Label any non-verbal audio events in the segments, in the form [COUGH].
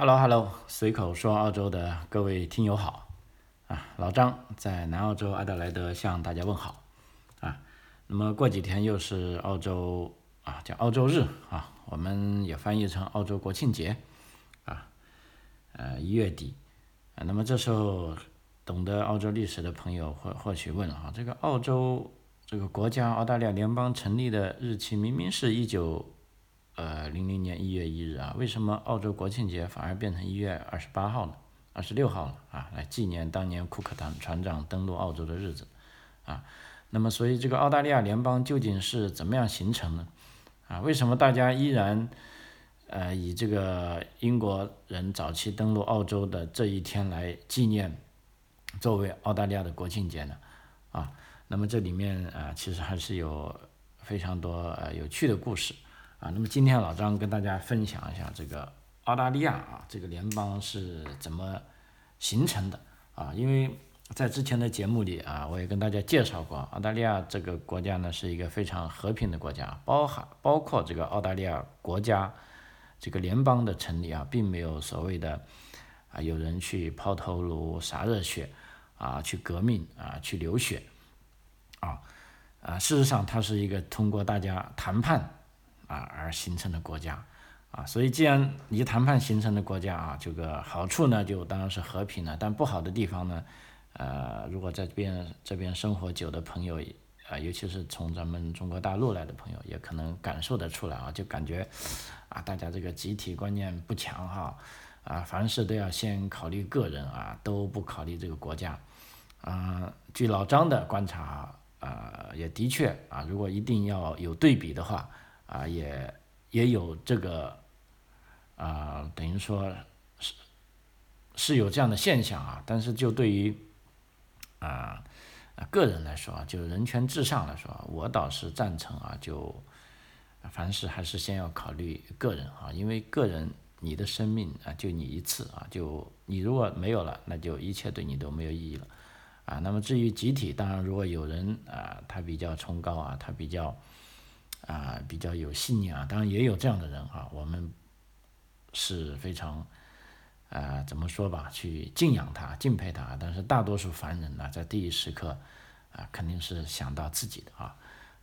Hello，Hello，随口说澳洲的各位听友好，啊，老张在南澳洲阿德莱德向大家问好，啊，那么过几天又是澳洲啊，叫澳洲日啊，我们也翻译成澳洲国庆节，啊，呃，一月底，啊，那么这时候懂得澳洲历史的朋友或或许问了啊，这个澳洲这个国家澳大利亚联邦成立的日期明明是一九。呃，零零年一月一日啊，为什么澳洲国庆节反而变成一月二十八号了，二十六号了啊？来纪念当年库克船船长登陆澳洲的日子啊。那么，所以这个澳大利亚联邦究竟是怎么样形成的啊？为什么大家依然呃以这个英国人早期登陆澳洲的这一天来纪念，作为澳大利亚的国庆节呢？啊，那么这里面啊，其实还是有非常多呃有趣的故事。啊，那么今天老张跟大家分享一下这个澳大利亚啊，这个联邦是怎么形成的啊？因为在之前的节目里啊，我也跟大家介绍过，澳大利亚这个国家呢是一个非常和平的国家，包含包括这个澳大利亚国家这个联邦的成立啊，并没有所谓的啊有人去抛头颅洒热血啊，去革命啊，去流血啊啊，事实上它是一个通过大家谈判。啊，而形成的国家，啊，所以既然一谈判形成的国家啊，这个好处呢，就当然是和平了。但不好的地方呢，呃，如果在这边这边生活久的朋友，啊，尤其是从咱们中国大陆来的朋友，也可能感受得出来啊，就感觉，啊，大家这个集体观念不强哈，啊，凡事都要先考虑个人啊，都不考虑这个国家，啊，据老张的观察，啊，也的确啊，如果一定要有对比的话。啊，也也有这个，啊，等于说是是有这样的现象啊。但是就对于啊个人来说，就人权至上来说，我倒是赞成啊，就凡事还是先要考虑个人啊，因为个人你的生命啊就你一次啊，就你如果没有了，那就一切对你都没有意义了啊。那么至于集体，当然如果有人啊他比较崇高啊，他比较。啊，比较有信念啊，当然也有这样的人啊，我们是非常啊，怎么说吧，去敬仰他、敬佩他。但是大多数凡人呢，在第一时刻啊，肯定是想到自己的啊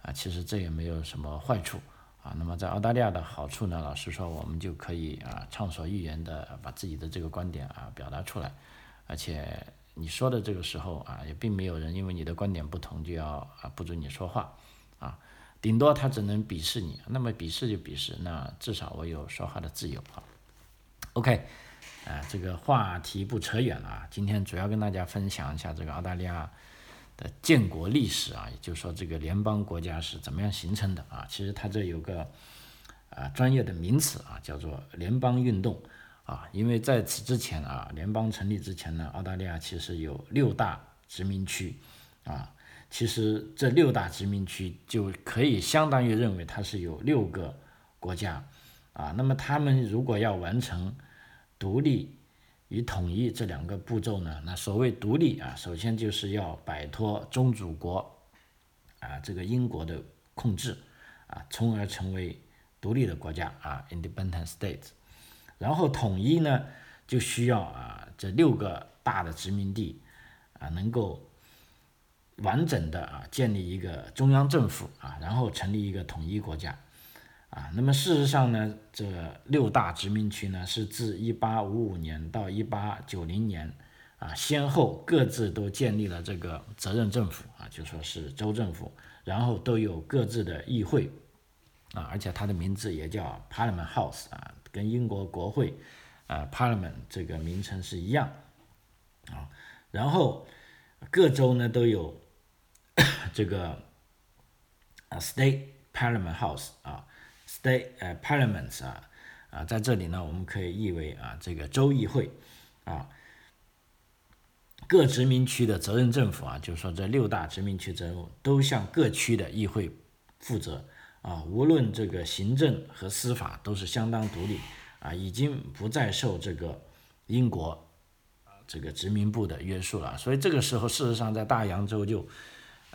啊，其实这也没有什么坏处啊。那么在澳大利亚的好处呢，老实说，我们就可以啊，畅所欲言的把自己的这个观点啊表达出来，而且你说的这个时候啊，也并没有人因为你的观点不同就要啊不准你说话啊。顶多他只能鄙视你，那么鄙视就鄙视，那至少我有说话的自由啊。OK，啊，这个话题不扯远了啊，今天主要跟大家分享一下这个澳大利亚的建国历史啊，也就是说这个联邦国家是怎么样形成的啊。其实它这有个啊专业的名词啊，叫做联邦运动啊，因为在此之前啊，联邦成立之前呢，澳大利亚其实有六大殖民区啊。其实这六大殖民区就可以相当于认为它是有六个国家，啊，那么他们如果要完成独立与统一这两个步骤呢，那所谓独立啊，首先就是要摆脱宗主国啊这个英国的控制啊，从而成为独立的国家啊，independent states 然后统一呢就需要啊这六个大的殖民地啊能够。完整的啊，建立一个中央政府啊，然后成立一个统一国家啊。那么事实上呢，这六大殖民区呢，是自1855年到1890年啊，先后各自都建立了这个责任政府啊，就说是州政府，然后都有各自的议会啊，而且它的名字也叫 Parliament House 啊，跟英国国会啊 Parliament 这个名称是一样啊。然后各州呢都有。这个啊，State Parliament House 啊，State 呃 Parliaments 啊啊，在这里呢，我们可以译为啊，这个州议会啊，各殖民区的责任政府啊，就是说这六大殖民区政府都向各区的议会负责啊，无论这个行政和司法都是相当独立啊，已经不再受这个英国这个殖民部的约束了，所以这个时候，事实上在大洋洲就。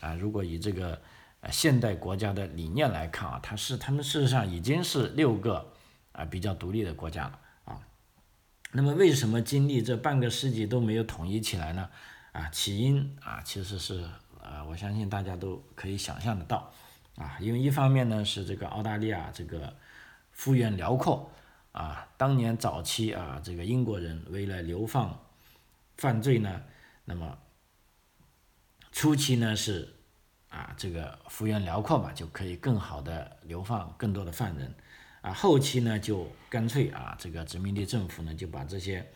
啊，如果以这个呃现代国家的理念来看啊，它是他们事实上已经是六个啊比较独立的国家了啊。那么为什么经历这半个世纪都没有统一起来呢？啊，起因啊其实是呃，我相信大家都可以想象得到啊，因为一方面呢是这个澳大利亚这个幅员辽阔啊，当年早期啊这个英国人为了流放犯罪呢，那么初期呢是啊这个幅员辽阔嘛，就可以更好的流放更多的犯人。啊，后期呢就干脆啊，这个殖民地政府呢就把这些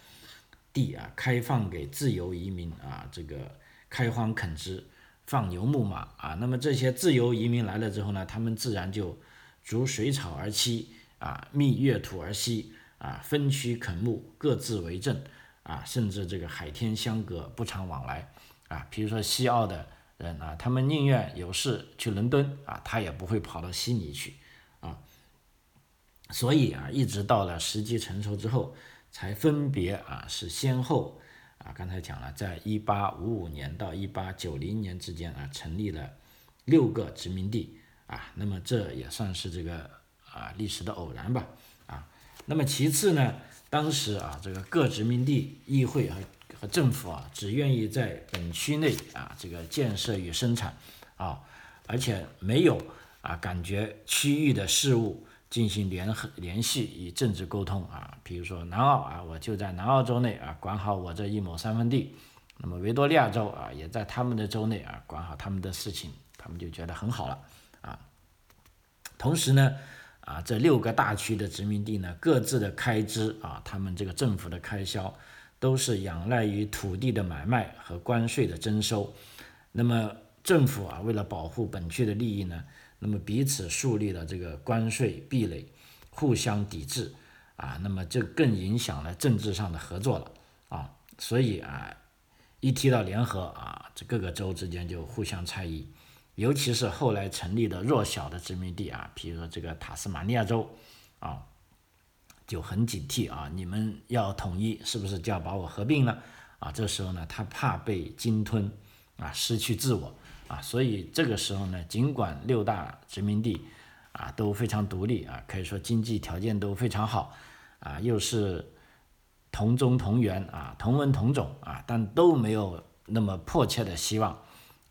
地啊开放给自由移民啊，这个开荒垦殖、放牛牧马啊。那么这些自由移民来了之后呢，他们自然就逐水草而栖啊，觅越土而息啊，分区垦牧，各自为政啊，甚至这个海天相隔，不常往来啊。比如说西澳的人啊，他们宁愿有事去伦敦啊，他也不会跑到悉尼去啊。所以啊，一直到了时机成熟之后，才分别啊是先后啊，刚才讲了，在一八五五年到一八九零年之间啊，成立了六个殖民地啊，那么这也算是这个啊历史的偶然吧啊。那么其次呢，当时啊这个各殖民地议会和政府啊，只愿意在本区内啊这个建设与生产啊，而且没有啊感觉区域的事务。进行联合联系与政治沟通啊，比如说南澳啊，我就在南澳州内啊管好我这一亩三分地，那么维多利亚州啊也在他们的州内啊管好他们的事情，他们就觉得很好了啊。同时呢啊这六个大区的殖民地呢各自的开支啊，他们这个政府的开销都是仰赖于土地的买卖和关税的征收，那么政府啊为了保护本区的利益呢。那么彼此树立了这个关税壁垒，互相抵制啊，那么这更影响了政治上的合作了啊，所以啊，一提到联合啊，这各个州之间就互相猜疑，尤其是后来成立的弱小的殖民地啊，比如说这个塔斯马尼亚州啊，就很警惕啊，你们要统一是不是就要把我合并了？啊，这时候呢，他怕被鲸吞啊，失去自我。啊，所以这个时候呢，尽管六大殖民地啊都非常独立啊，可以说经济条件都非常好啊，又是同宗同源啊，同文同种啊，但都没有那么迫切的希望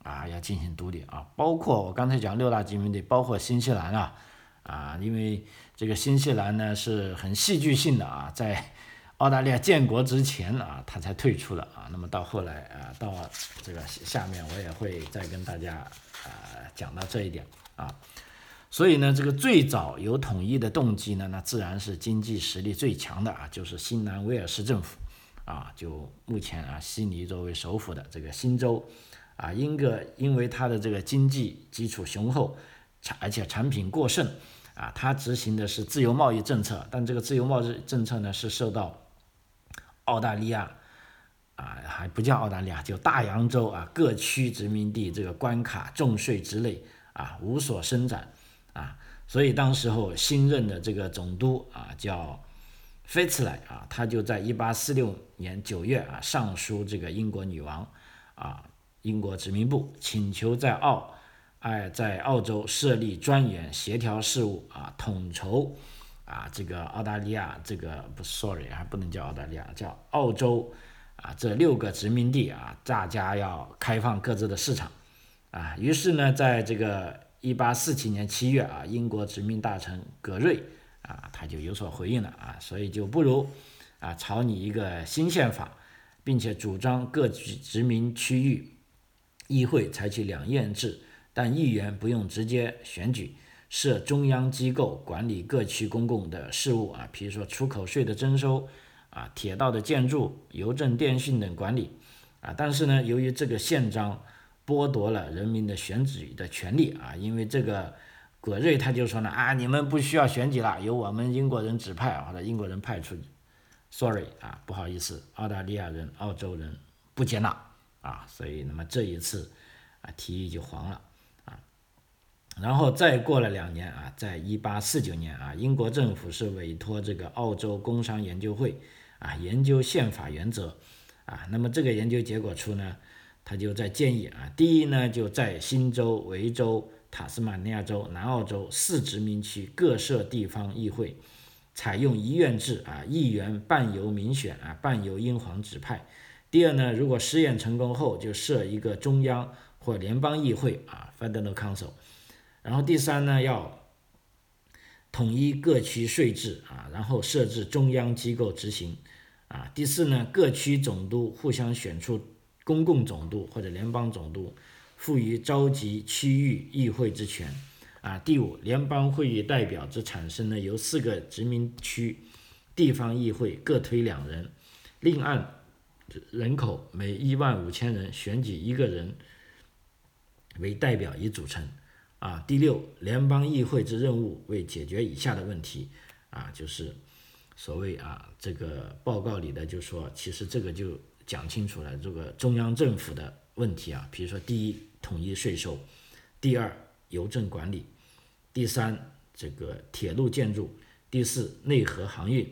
啊要进行独立啊。包括我刚才讲六大殖民地，包括新西兰啊啊，因为这个新西兰呢是很戏剧性的啊，在。澳大利亚建国之前啊，他才退出了啊。那么到后来啊，到这个下面我也会再跟大家啊讲到这一点啊。所以呢，这个最早有统一的动机呢，那自然是经济实力最强的啊，就是新南威尔士政府啊。就目前啊，悉尼作为首府的这个新州啊，因个因为它的这个经济基础雄厚，产而且产品过剩啊，它执行的是自由贸易政策，但这个自由贸易政策呢是受到澳大利亚啊，还不叫澳大利亚，就大洋洲啊，各区殖民地这个关卡重税之类啊，无所伸展啊，所以当时候新任的这个总督啊，叫菲茨莱啊，他就在一八四六年九月啊，上书这个英国女王啊，英国殖民部，请求在澳哎，在澳洲设立专员协调事务啊，统筹。啊，这个澳大利亚，这个不，sorry，还不能叫澳大利亚，叫澳洲，啊，这六个殖民地啊，大家要开放各自的市场，啊，于是呢，在这个一八四七年七月啊，英国殖民大臣葛瑞啊，他就有所回应了啊，所以就不如啊，草拟一个新宪法，并且主张各殖民区域议会采取两院制，但议员不用直接选举。设中央机构管理各区公共的事务啊，比如说出口税的征收啊，铁道的建筑、邮政电信等管理啊。但是呢，由于这个宪章剥夺了人民的选举的权利啊，因为这个葛瑞他就说呢啊，你们不需要选举了，由我们英国人指派或者英国人派出。Sorry 啊，不好意思，澳大利亚人、澳洲人不接纳啊，所以那么这一次啊，提议就黄了。然后再过了两年啊，在一八四九年啊，英国政府是委托这个澳洲工商研究会啊研究宪法原则啊。那么这个研究结果出呢，他就在建议啊，第一呢，就在新州、维州、塔斯马尼亚州、南澳洲四殖民区各设地方议会采用一院制啊，议员半由民选啊，半由英皇指派。第二呢，如果试验成功后，就设一个中央或联邦议会啊，Federal Council。然后第三呢，要统一各区税制啊，然后设置中央机构执行啊。第四呢，各区总督互相选出公共总督或者联邦总督，赋予召集区域议会之权啊。第五，联邦会议代表之产生呢，由四个殖民区地方议会各推两人，另按。人口每一万五千人选举一个人为代表以组成啊。第六，联邦议会之任务为解决以下的问题啊，就是所谓啊这个报告里的就说，其实这个就讲清楚了这个中央政府的问题啊。比如说，第一，统一税收；第二，邮政管理；第三，这个铁路建筑；第四，内河航运；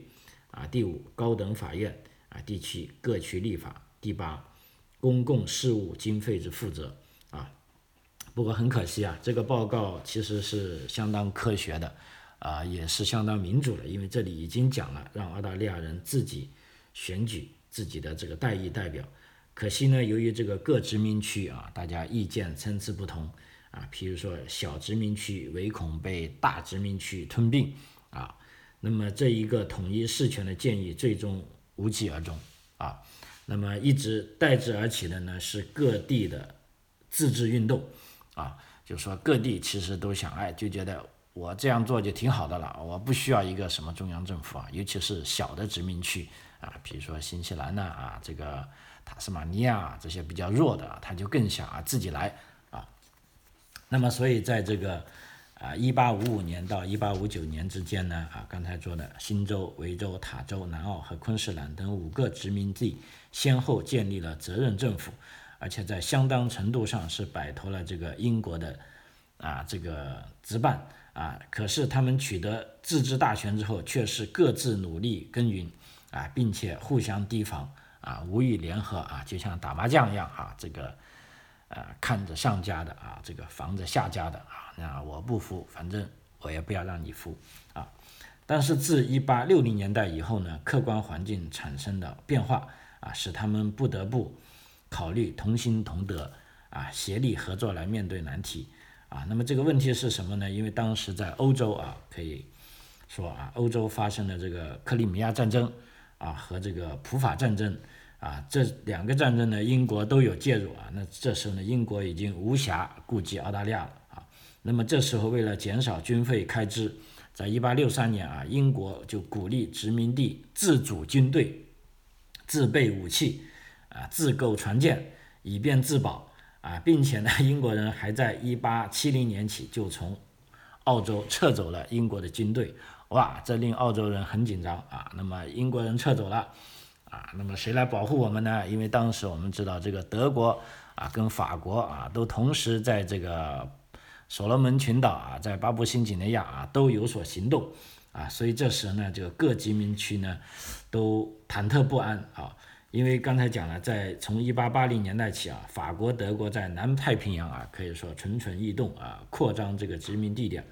啊，第五，高等法院。啊，第七，各区立法；第八，公共事务经费之负责。不过很可惜啊，这个报告其实是相当科学的，啊，也是相当民主的，因为这里已经讲了，让澳大利亚人自己选举自己的这个代议代表。可惜呢，由于这个各殖民区啊，大家意见参差不同，啊，譬如说小殖民区唯恐被大殖民区吞并，啊，那么这一个统一事权的建议，最终。无疾而终啊，那么一直代之而起的呢是各地的自治运动啊，就是说各地其实都想哎，就觉得我这样做就挺好的了，我不需要一个什么中央政府啊，尤其是小的殖民区啊，比如说新西兰呐啊，这个塔斯马尼亚这些比较弱的，他就更想啊自己来啊，那么所以在这个。啊，一八五五年到一八五九年之间呢，啊，刚才说的新州、维州、塔州、南澳和昆士兰等五个殖民地先后建立了责任政府，而且在相当程度上是摆脱了这个英国的啊这个执办啊。可是他们取得自治大权之后，却是各自努力耕耘啊，并且互相提防啊，无意联合啊，就像打麻将一样啊，这个。呃，看着上家的啊，这个防着下家的啊，那我不服，反正我也不要让你服啊。但是自一八六零年代以后呢，客观环境产生的变化啊，使他们不得不考虑同心同德啊，协力合作来面对难题啊。那么这个问题是什么呢？因为当时在欧洲啊，可以说啊，欧洲发生了这个克里米亚战争啊和这个普法战争。啊，这两个战争呢，英国都有介入啊。那这时候呢，英国已经无暇顾及澳大利亚了啊。那么这时候，为了减少军费开支，在一八六三年啊，英国就鼓励殖民地自主军队、自备武器啊、自购船舰，以便自保啊，并且呢，[LAUGHS] 英国人还在一八七零年起就从澳洲撤走了英国的军队。哇，这令澳洲人很紧张啊。那么英国人撤走了。啊，那么谁来保护我们呢？因为当时我们知道，这个德国啊跟法国啊都同时在这个所罗门群岛啊，在巴布新几内亚啊都有所行动啊，所以这时呢，这个各殖民区呢都忐忑不安啊。因为刚才讲了，在从一八八零年代起啊，法国、德国在南太平洋啊可以说蠢蠢欲动啊，扩张这个殖民地点。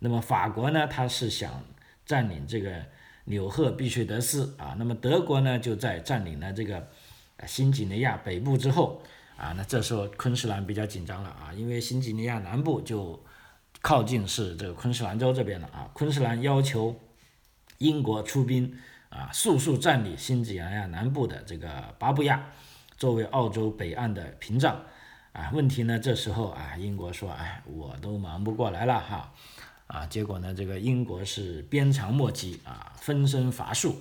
那么法国呢，他是想占领这个。纽赫必须得斯啊，那么德国呢就在占领了这个新几内亚北部之后啊，那这时候昆士兰比较紧张了啊，因为新几内亚南部就靠近是这个昆士兰州这边了啊，昆士兰要求英国出兵啊，速速占领新几内亚南部的这个巴布亚，作为澳洲北岸的屏障啊。问题呢，这时候啊，英国说，哎，我都忙不过来了哈。啊，结果呢，这个英国是鞭长莫及啊，分身乏术，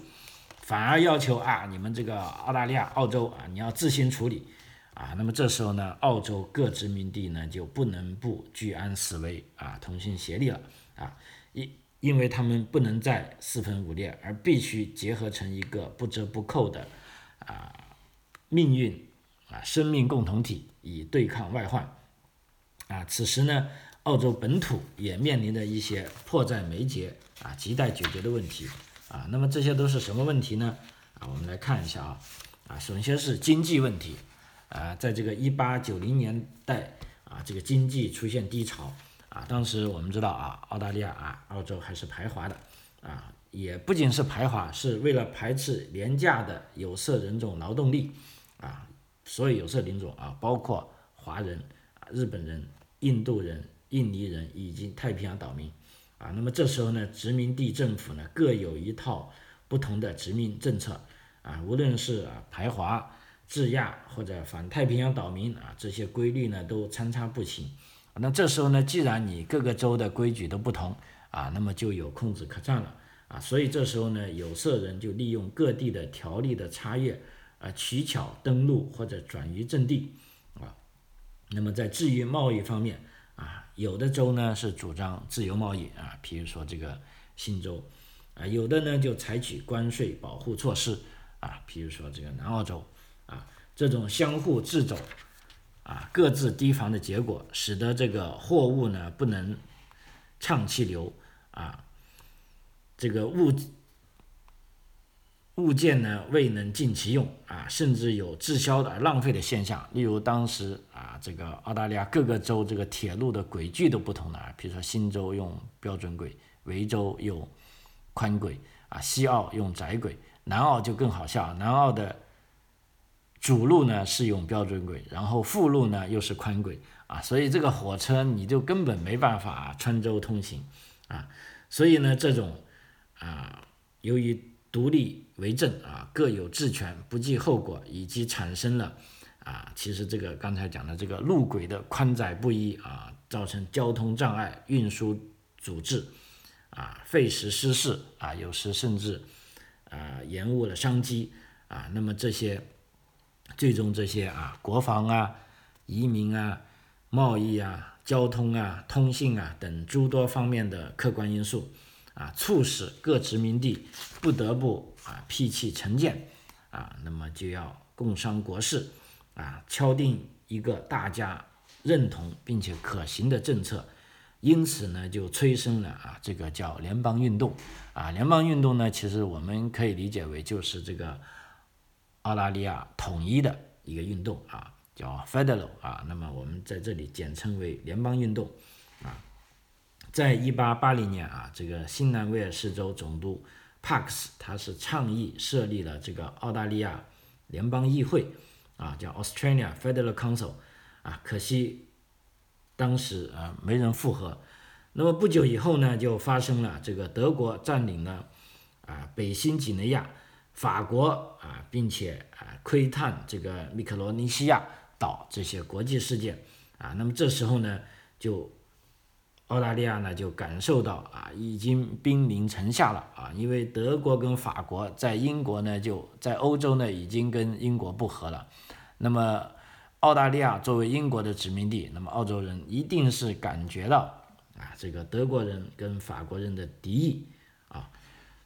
反而要求啊，你们这个澳大利亚、澳洲啊，你要自行处理啊。那么这时候呢，澳洲各殖民地呢就不能不居安思危啊，同心协力了啊，一因为他们不能再四分五裂，而必须结合成一个不折不扣的啊命运啊生命共同体，以对抗外患啊。此时呢。澳洲本土也面临着一些迫在眉睫啊、亟待解决的问题啊。那么这些都是什么问题呢？啊，我们来看一下啊。啊，首先是经济问题啊，在这个一八九零年代啊，这个经济出现低潮啊。当时我们知道啊，澳大利亚啊、澳洲还是排华的啊，也不仅是排华，是为了排斥廉价的有色人种劳动力啊，所有有色人种啊，包括华人啊、日本人、印度人、印尼人以及太平洋岛民啊。那么这时候呢，殖民地政府呢各有一套不同的殖民政策啊，无论是啊排华、制亚或者反太平洋岛民啊，这些规律呢都参差不齐。那这时候呢，既然你各个州的规矩都不同啊，那么就有空子可占了啊。所以这时候呢，有色人就利用各地的条例的差异啊，取巧登陆或者转移阵地啊。那么在至于贸易方面啊，有的州呢是主张自由贸易啊，比如说这个新州啊，有的呢就采取关税保护措施啊，比如说这个南澳洲啊，这种相互制肘。啊，各自提防的结果，使得这个货物呢不能畅气流啊，这个物物件呢未能尽其用啊，甚至有滞销的浪费的现象。例如当时啊，这个澳大利亚各个州这个铁路的轨距都不同的啊，比如说新州用标准轨，维州用宽轨啊，西澳用窄轨，南澳就更好笑，南澳的。主路呢是用标准轨，然后副路呢又是宽轨啊，所以这个火车你就根本没办法穿州通行啊，所以呢这种啊由于独立为政啊各有治权不计后果，以及产生了啊其实这个刚才讲的这个路轨的宽窄不一啊，造成交通障碍、运输阻滞啊费时失事啊，有时甚至啊延误了商机啊，那么这些。最终这些啊，国防啊、移民啊、贸易啊、交通啊、通信啊等诸多方面的客观因素啊，促使各殖民地不得不啊辟弃成见啊，那么就要共商国事啊，敲定一个大家认同并且可行的政策，因此呢，就催生了啊这个叫联邦运动啊，联邦运动呢，其实我们可以理解为就是这个。澳大利亚统一的一个运动啊，叫 Federal 啊，那么我们在这里简称为联邦运动啊。在一八八零年啊，这个新南威尔士州总督 Parks 他是倡议设立了这个澳大利亚联邦议会啊，叫 Australia Federal Council 啊，可惜当时啊没人附和。那么不久以后呢，就发生了这个德国占领了啊北新几内亚。法国啊，并且啊窥探这个密克罗尼西亚岛这些国际事件啊，那么这时候呢，就澳大利亚呢就感受到啊已经兵临城下了啊，因为德国跟法国在英国呢就在欧洲呢已经跟英国不和了，那么澳大利亚作为英国的殖民地，那么澳洲人一定是感觉到啊这个德国人跟法国人的敌意啊，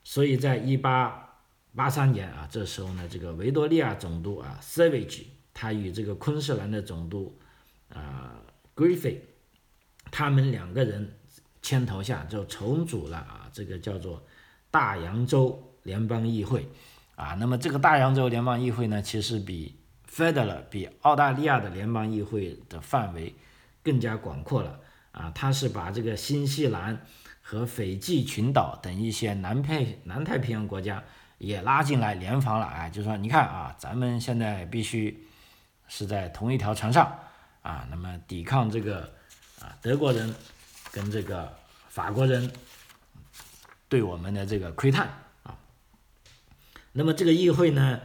所以在一八。八三年啊，这时候呢，这个维多利亚总督啊，Savage，他与这个昆士兰的总督啊，Griffey，他们两个人牵头下就重组了啊，这个叫做大洋洲联邦议会啊。那么这个大洋洲联邦议会呢，其实比 Federal 比澳大利亚的联邦议会的范围更加广阔了啊。它是把这个新西兰和斐济群岛等一些南太南太平洋国家。也拉进来联防了，哎，就说你看啊，咱们现在必须是在同一条船上啊，那么抵抗这个啊德国人跟这个法国人对我们的这个窥探啊。那么这个议会呢，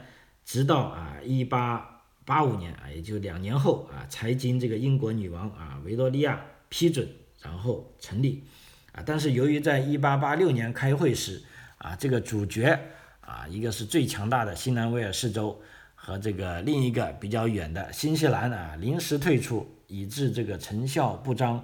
直到啊一八八五年啊，也就两年后啊，才经这个英国女王啊维多利亚批准，然后成立啊。但是由于在一八八六年开会时啊，这个主角。啊，一个是最强大的新南威尔士州，和这个另一个比较远的新西兰啊，临时退出，以致这个成效不彰。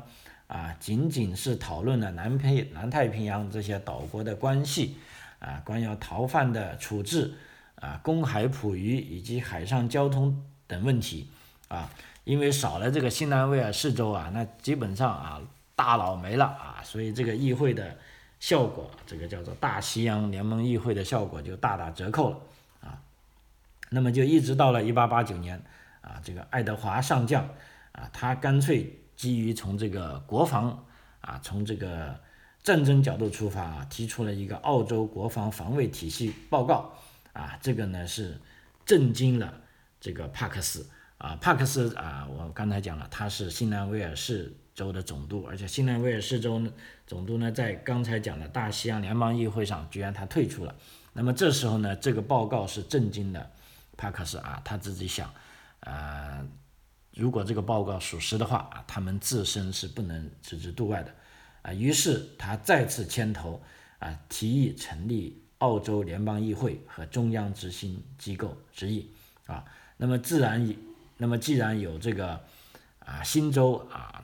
啊，仅仅是讨论了南太南太平洋这些岛国的关系，啊，关于逃犯的处置，啊，公海捕鱼以及海上交通等问题。啊，因为少了这个新南威尔士州啊，那基本上啊，大佬没了啊，所以这个议会的。效果，这个叫做大西洋联盟议会的效果就大打折扣了啊。那么就一直到了一八八九年啊，这个爱德华上将啊，他干脆基于从这个国防啊，从这个战争角度出发啊，提出了一个澳洲国防防卫体系报告啊，这个呢是震惊了这个帕克斯啊，帕克斯啊，我刚才讲了，他是新南威尔士州的总督，而且新南威尔士州总督呢，在刚才讲的大西洋联邦议会上，居然他退出了。那么这时候呢，这个报告是震惊的帕克斯啊，他自己想，呃，如果这个报告属实的话，他们自身是不能置之度外的。啊，于是他再次牵头啊，提议成立澳洲联邦议会和中央执行机构之意啊。那么自然，那么既然有这个啊新州啊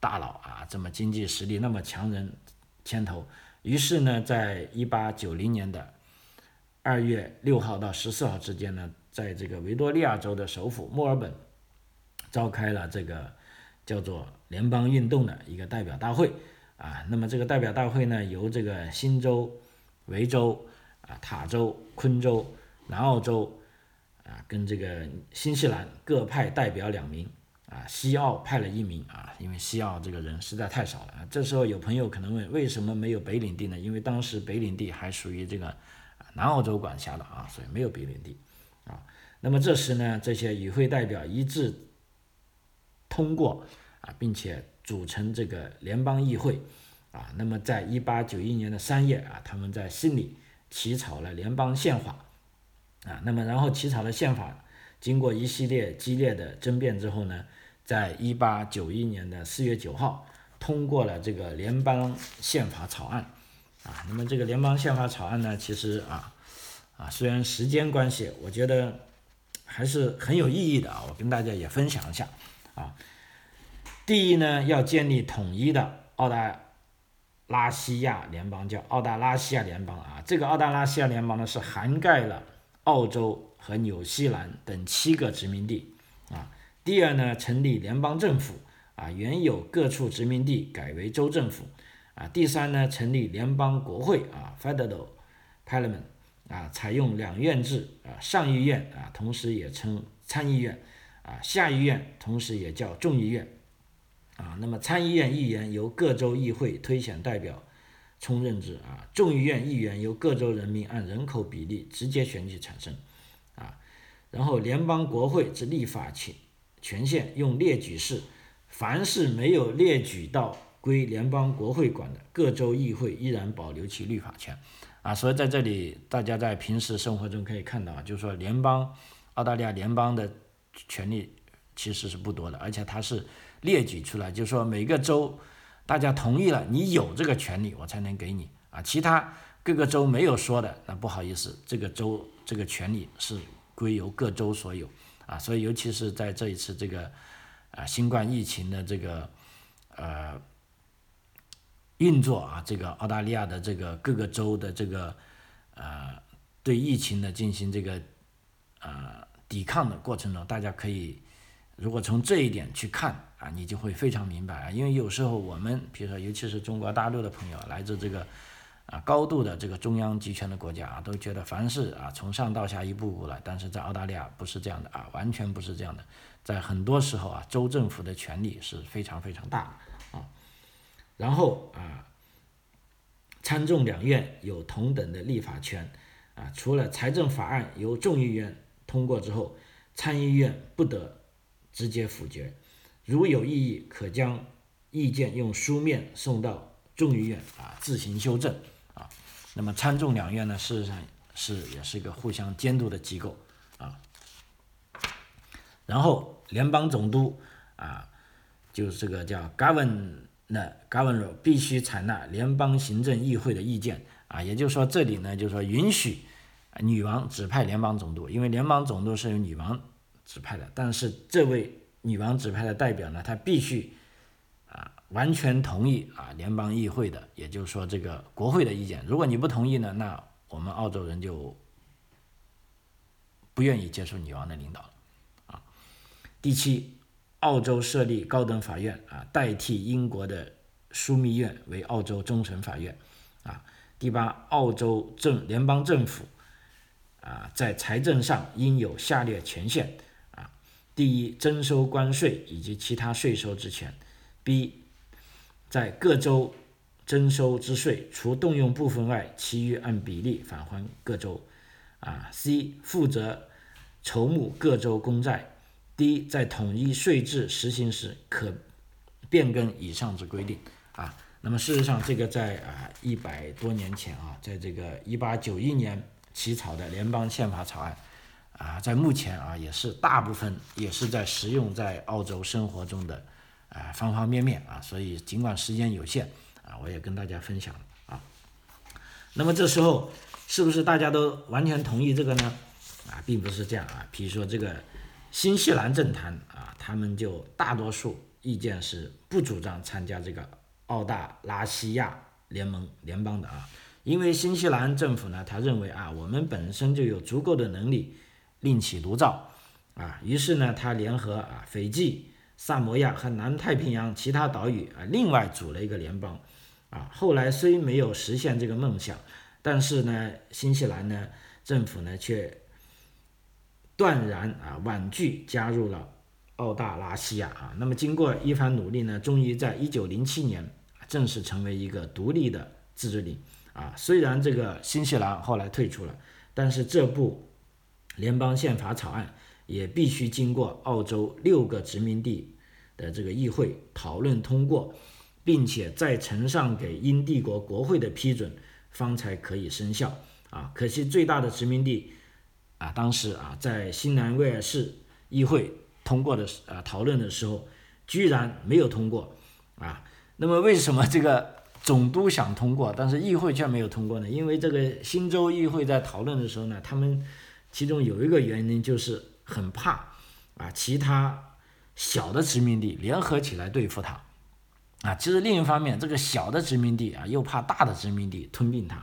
大佬啊这么经济实力那么强人牵头，于是呢，在一八九零年的二月六号到十四号之间呢，在这个维多利亚州的首府墨尔本召开了这个。叫做联邦运动的一个代表大会啊，那么这个代表大会呢，由这个新州、维州啊、塔州、昆州、南澳州啊，跟这个新西兰各派代表两名啊，西澳派了一名啊，因为西澳这个人实在太少了啊。这时候有朋友可能问，为什么没有北领地呢？因为当时北领地还属于这个南澳洲管辖的啊，所以没有北领地啊。那么这时呢，这些与会代表一致通过。啊，并且组成这个联邦议会，啊，那么在一八九一年的三月啊，他们在悉尼起草了联邦宪法，啊，那么然后起草了宪法，经过一系列激烈的争辩之后呢，在一八九一年的四月九号通过了这个联邦宪法草案，啊，那么这个联邦宪法草案呢，其实啊，啊，虽然时间关系，我觉得还是很有意义的啊，我跟大家也分享一下，啊。第一呢，要建立统一的澳大拉西亚联邦，叫澳大拉西亚联邦啊。这个澳大拉西亚联邦呢，是涵盖了澳洲和纽西兰等七个殖民地。第二呢，成立联邦政府啊，原有各处殖民地改为州政府啊。第三呢，成立联邦国会啊，Federal Parliament 啊，采用两院制啊，上议院啊，同时也称参议院啊，下议院同时也叫众议院。啊，那么参议院议员由各州议会推选代表充任制啊，众议院议员由各州人民按人口比例直接选举产生啊，然后联邦国会之立法权权限用列举式，凡是没有列举到归联邦国会管的，各州议会依然保留其立法权啊，所以在这里大家在平时生活中可以看到，就是说联邦澳大利亚联邦的权利其实是不多的，而且它是。列举出来，就是说每个州大家同意了，你有这个权利，我才能给你啊。其他各个州没有说的，那不好意思，这个州这个权利是归由各州所有啊。所以尤其是在这一次这个啊新冠疫情的这个呃运作啊，这个澳大利亚的这个各个州的这个呃对疫情的进行这个呃抵抗的过程中，大家可以如果从这一点去看。啊，你就会非常明白啊，因为有时候我们，比如说，尤其是中国大陆的朋友，来自这个啊高度的这个中央集权的国家啊，都觉得凡事啊从上到下一步步来，但是在澳大利亚不是这样的啊，完全不是这样的，在很多时候啊，州政府的权力是非常非常大啊，然后啊，参众两院有同等的立法权啊，除了财政法案由众议院通过之后，参议院不得直接否决。如有异议，可将意见用书面送到众议院啊，自行修正。那么参众两院呢，事实上是也是一个互相监督的机构啊。然后联邦总督啊，就是这个叫 governor，governor 必须采纳联邦行政议会的意见啊。也就是说，这里呢，就是说允许女王指派联邦总督，因为联邦总督是由女王指派的，但是这位。女王指派的代表呢，他必须完全同意啊联邦议会的，也就是说这个国会的意见。如果你不同意呢，那我们澳洲人就不愿意接受女王的领导了啊。第七，澳洲设立高等法院啊，代替英国的枢密院为澳洲终审法院啊。第八，澳洲政联邦政府啊在财政上应有下列权限啊。第一，征收关税以及其他税收之权；B，在各州征收之税，除动用部分外，其余按比例返还各州。啊，C 负责筹募各州公债。D 在统一税制实行时可变更以上之规定。啊，那么事实上，这个在啊一百多年前啊，在这个一八九一年起草的联邦宪法草案，啊，在目前啊也是大部分也是在实用在澳洲生活中的啊方方面面啊，所以尽管时间有限啊，我也跟大家分享啊。那么这时候。是不是大家都完全同意这个呢？啊，并不是这样啊。比如说这个新西兰政坛啊，他们就大多数意见是不主张参加这个澳大拉西亚联盟联邦的啊，因为新西兰政府呢，他认为啊，我们本身就有足够的能力另起炉灶啊，于是呢，他联合啊斐济、萨摩亚和南太平洋其他岛屿啊，另外组了一个联邦啊。后来虽没有实现这个梦想。但是呢，新西兰呢政府呢却断然啊婉拒加入了澳大拉西亚啊。那么经过一番努力呢，终于在一九零七年正式成为一个独立的自治领啊。虽然这个新西兰后来退出了，但是这部联邦宪法草案也必须经过澳洲六个殖民地的这个议会讨论通过，并且再呈上给英帝国国会的批准。方才可以生效啊！可惜最大的殖民地啊，当时啊，在新南威尔士议会通过的啊讨论的时候，居然没有通过啊。那么为什么这个总督想通过，但是议会却没有通过呢？因为这个新州议会在讨论的时候呢，他们其中有一个原因就是很怕啊，其他小的殖民地联合起来对付他。啊，其实另一方面，这个小的殖民地啊，又怕大的殖民地吞并它，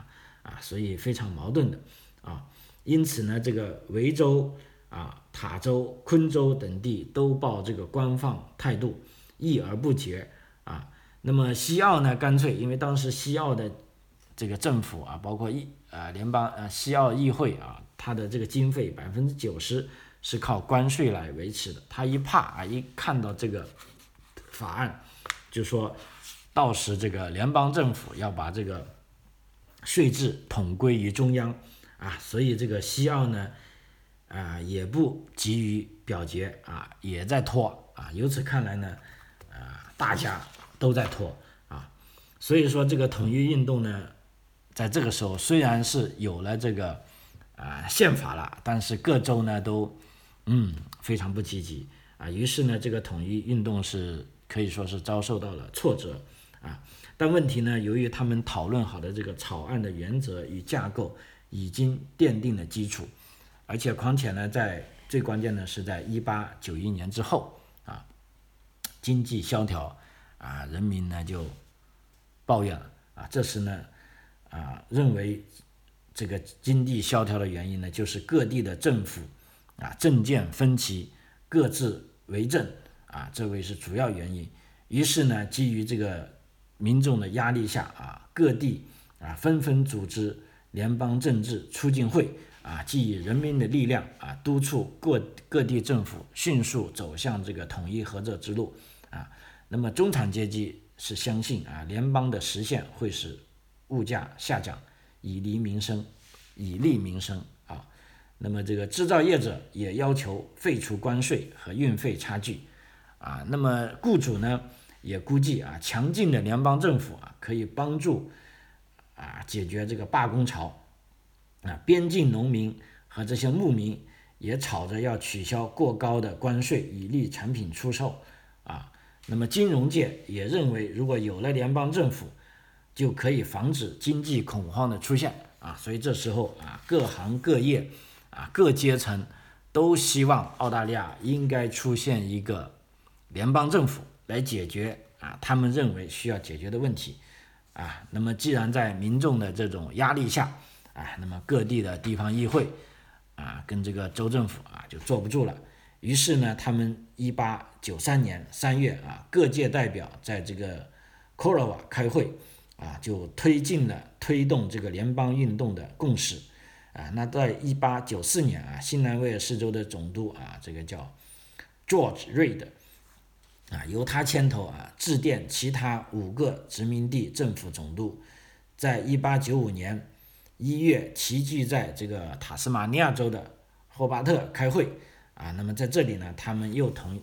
啊，所以非常矛盾的，啊，因此呢，这个维州啊、塔州、昆州等地都抱这个官方态度，议而不决，啊，那么西澳呢，干脆因为当时西澳的这个政府啊，包括议啊联邦呃西澳议会啊，它的这个经费百分之九十是靠关税来维持的，他一怕啊，一看到这个法案。就说，到时这个联邦政府要把这个税制统归于中央啊，所以这个西澳呢，啊也不急于表决啊，也在拖啊。由此看来呢，啊大家都在拖啊，所以说这个统一运动呢，在这个时候虽然是有了这个啊宪法了，但是各州呢都嗯非常不积极啊，于是呢这个统一运动是。可以说是遭受到了挫折啊，但问题呢，由于他们讨论好的这个草案的原则与架构已经奠定了基础，而且况且呢，在最关键的是在一八九一年之后啊，经济萧条啊，人民呢就抱怨了啊，这时呢啊，认为这个经济萧条的原因呢，就是各地的政府啊政见分歧，各自为政。啊，这位是主要原因。于是呢，基于这个民众的压力下啊，各地啊纷纷组织联邦政治促进会啊，即以人民的力量啊，督促各各地政府迅速走向这个统一合作之路啊。那么中产阶级是相信啊，联邦的实现会使物价下降，以利民生，以利民生。那么这个制造业者也要求废除关税和运费差距。啊，那么雇主呢也估计啊，强劲的联邦政府啊可以帮助啊解决这个罢工潮啊，边境农民和这些牧民也吵着要取消过高的关税，以利产品出售啊。那么金融界也认为，如果有了联邦政府，就可以防止经济恐慌的出现啊。所以这时候啊，各行各业啊各阶层都希望澳大利亚应该出现一个。联邦政府来解决啊，他们认为需要解决的问题啊。那么，既然在民众的这种压力下啊，那么各地的地方议会啊，跟这个州政府啊就坐不住了。于是呢，他们一八九三年三月啊，各界代表在这个 c o r o w a 开会啊，就推进了推动这个联邦运动的共识啊。那在一八九四年啊，新南威尔士州的总督啊，这个叫 George Reid。啊，由他牵头啊，致电其他五个殖民地政府总督，在一八九五年一月齐聚在这个塔斯马尼亚州的霍巴特开会啊。那么在这里呢，他们又同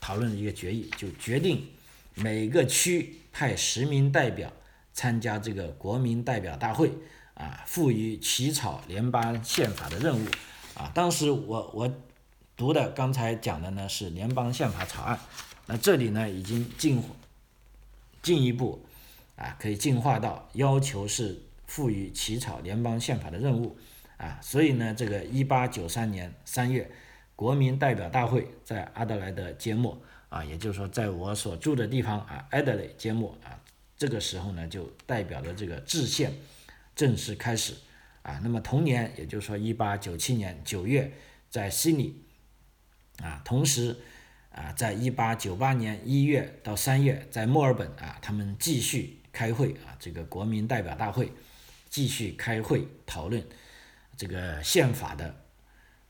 讨论一个决议，就决定每个区派十名代表参加这个国民代表大会啊，赋予起草联邦宪法的任务啊。当时我我。读的刚才讲的呢是联邦宪法草案，那这里呢已经进进一步啊，可以进化到要求是赋予起草联邦宪法的任务啊，所以呢，这个一八九三年三月，国民代表大会在阿德莱德揭幕啊，也就是说，在我所住的地方啊，艾德雷揭幕啊，这个时候呢，就代表了这个制宪正式开始啊。那么同年，也就是说一八九七年九月，在悉尼。啊，同时，啊，在一八九八年一月到三月，在墨尔本啊，他们继续开会啊，这个国民代表大会继续开会讨论这个宪法的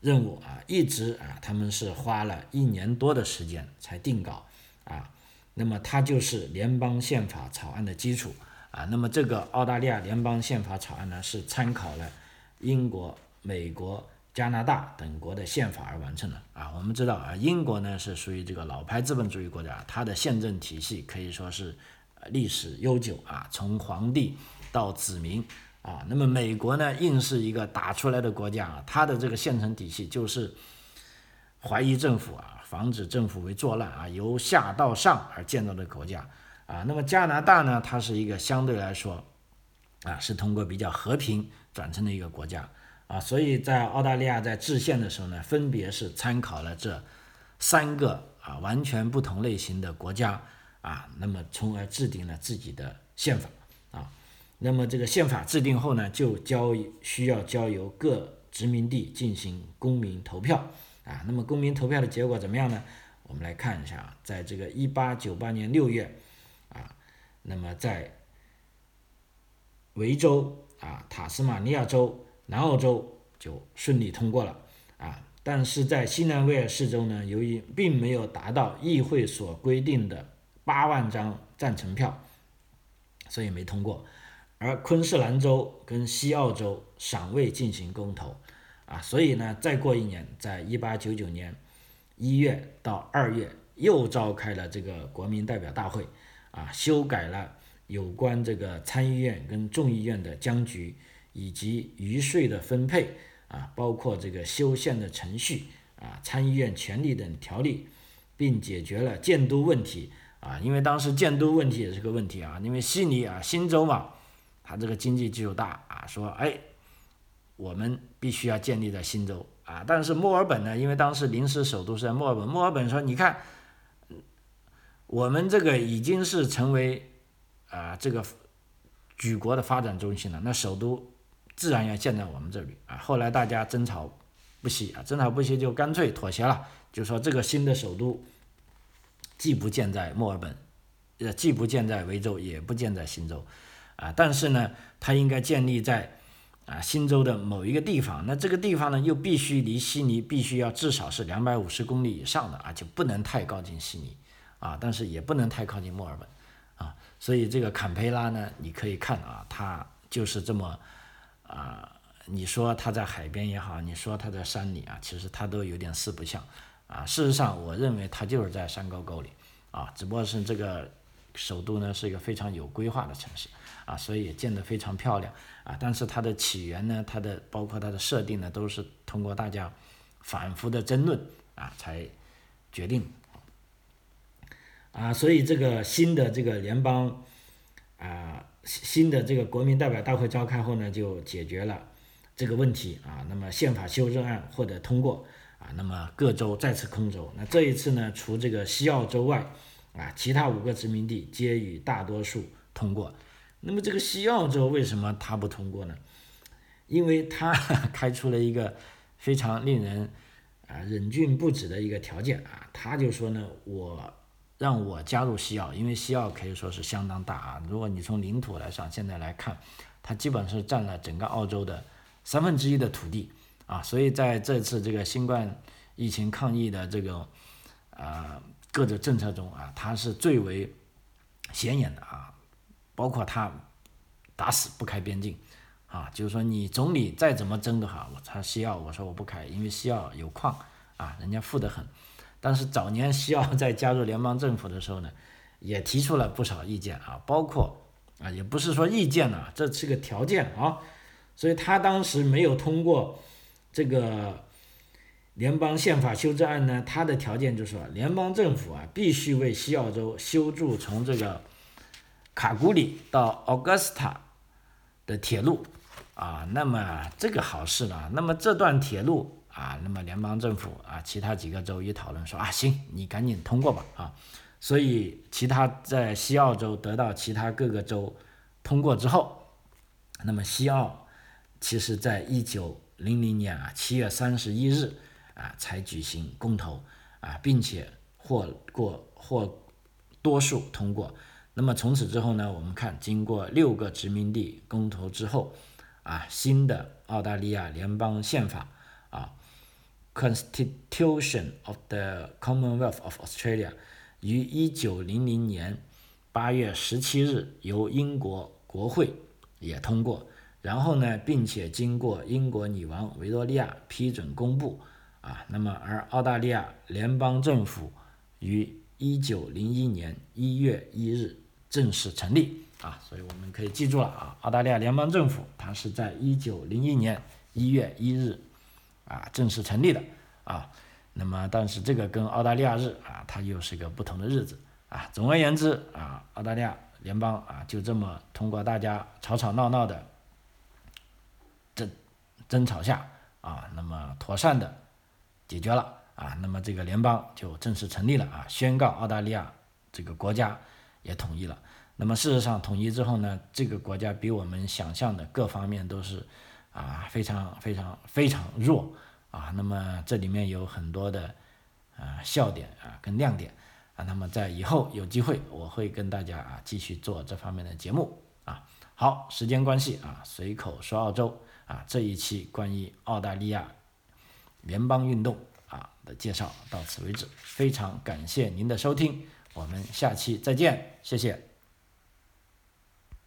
任务啊，一直啊，他们是花了一年多的时间才定稿啊，那么它就是联邦宪法草案的基础啊，那么这个澳大利亚联邦宪法草案呢，是参考了英国、美国。加拿大等国的宪法而完成的啊，我们知道啊，英国呢是属于这个老牌资本主义国家，它的宪政体系可以说是历史悠久啊，从皇帝到子民啊。那么美国呢，硬是一个打出来的国家啊，它的这个宪政体系就是怀疑政府啊，防止政府为作乱啊，由下到上而建造的国家啊。那么加拿大呢，它是一个相对来说啊，是通过比较和平转成的一个国家。啊，所以在澳大利亚在制宪的时候呢，分别是参考了这三个啊完全不同类型的国家啊，那么从而制定了自己的宪法啊。那么这个宪法制定后呢，就交需要交由各殖民地进行公民投票啊。那么公民投票的结果怎么样呢？我们来看一下啊，在这个一八九八年六月，那么在维州啊、塔斯马尼亚州。南澳洲就顺利通过了啊，但是在西南威尔士州呢，由于并没有达到议会所规定的八万张赞成票，所以没通过。而昆士兰州跟西澳洲尚未进行公投啊，所以呢，再过一年，在一八九九年一月到二月又召开了这个国民代表大会啊，修改了有关这个参议院跟众议院的僵局。以及余税的分配啊，包括这个修宪的程序啊，参议院权力等条例，并解决了建都问题啊，因为当时建都问题也是个问题啊，因为悉尼啊，新州嘛，它这个经济基础大啊，说哎，我们必须要建立在新州啊，但是墨尔本呢，因为当时临时首都是在墨尔本，墨尔本说你看，我们这个已经是成为啊这个举国的发展中心了，那首都。自然要建在我们这里啊！后来大家争吵不息啊，争吵不息就干脆妥协了，就说这个新的首都既不建在墨尔本，呃，既不建在维州，也不建在新州，啊，但是呢，它应该建立在啊新州的某一个地方。那这个地方呢，又必须离悉尼必须要至少是两百五十公里以上的啊，就不能太靠近悉尼啊，但是也不能太靠近墨尔本啊。所以这个坎培拉呢，你可以看啊，它就是这么。啊，你说它在海边也好，你说它在山里啊，其实它都有点四不像啊。事实上，我认为它就是在山沟沟里啊，只不过是这个首都呢是一个非常有规划的城市啊，所以建得非常漂亮啊。但是它的起源呢，它的包括它的设定呢，都是通过大家反复的争论啊才决定啊。所以这个新的这个联邦啊。新的这个国民代表大会召开后呢，就解决了这个问题啊。那么宪法修正案获得通过啊，那么各州再次空州。那这一次呢，除这个西澳州外啊，其他五个殖民地皆与大多数通过。那么这个西澳州为什么它不通过呢？因为它 [LAUGHS] 开出了一个非常令人啊忍俊不止的一个条件啊，他就说呢，我。让我加入西澳，因为西澳可以说是相当大啊。如果你从领土来上，现在来看，它基本是占了整个澳洲的三分之一的土地啊。所以在这次这个新冠疫情抗疫的这个呃各种政策中啊，它是最为显眼的啊，包括他打死不开边境啊，就是说你总理再怎么争的话，我他西澳我说我不开，因为西澳有矿啊，人家富得很。但是早年西澳在加入联邦政府的时候呢，也提出了不少意见啊，包括啊也不是说意见呢，这是个条件啊，所以他当时没有通过这个。联邦宪法修正案呢，他的条件就是说，联邦政府啊必须为西澳洲修筑从这个卡古里到 Augusta 的铁路啊。那么这个好事呢，那么这段铁路啊，那么联邦政府啊，其他几个州一讨论说啊，行，你赶紧通过吧啊。所以其他在西澳洲得到其他各个州通过之后，那么西澳其实在一九零零年啊七月三十一日。啊，才举行公投啊，并且获过获多数通过。那么从此之后呢，我们看经过六个殖民地公投之后，啊，新的澳大利亚联邦宪法，Constitution of the Commonwealth of Australia，于一九零零年八月十七日由英国国会也通过，然后呢，并且经过英国女王维多利亚批准公布。啊，那么而澳大利亚联邦政府于一九零一年一月一日正式成立啊，所以我们可以记住了啊，澳大利亚联邦政府它是在一九零一年一月一日啊正式成立的啊，那么但是这个跟澳大利亚日啊它又是个不同的日子啊，总而言之啊，澳大利亚联邦啊就这么通过大家吵吵闹闹的争争吵下啊，那么妥善的。解决了啊，那么这个联邦就正式成立了啊，宣告澳大利亚这个国家也统一了。那么事实上统一之后呢，这个国家比我们想象的各方面都是啊非常非常非常弱啊。那么这里面有很多的啊笑点啊跟亮点啊。那么在以后有机会我会跟大家啊继续做这方面的节目啊。好，时间关系啊，随口说澳洲啊这一期关于澳大利亚。联邦运动啊的介绍到此为止，非常感谢您的收听，我们下期再见，谢谢。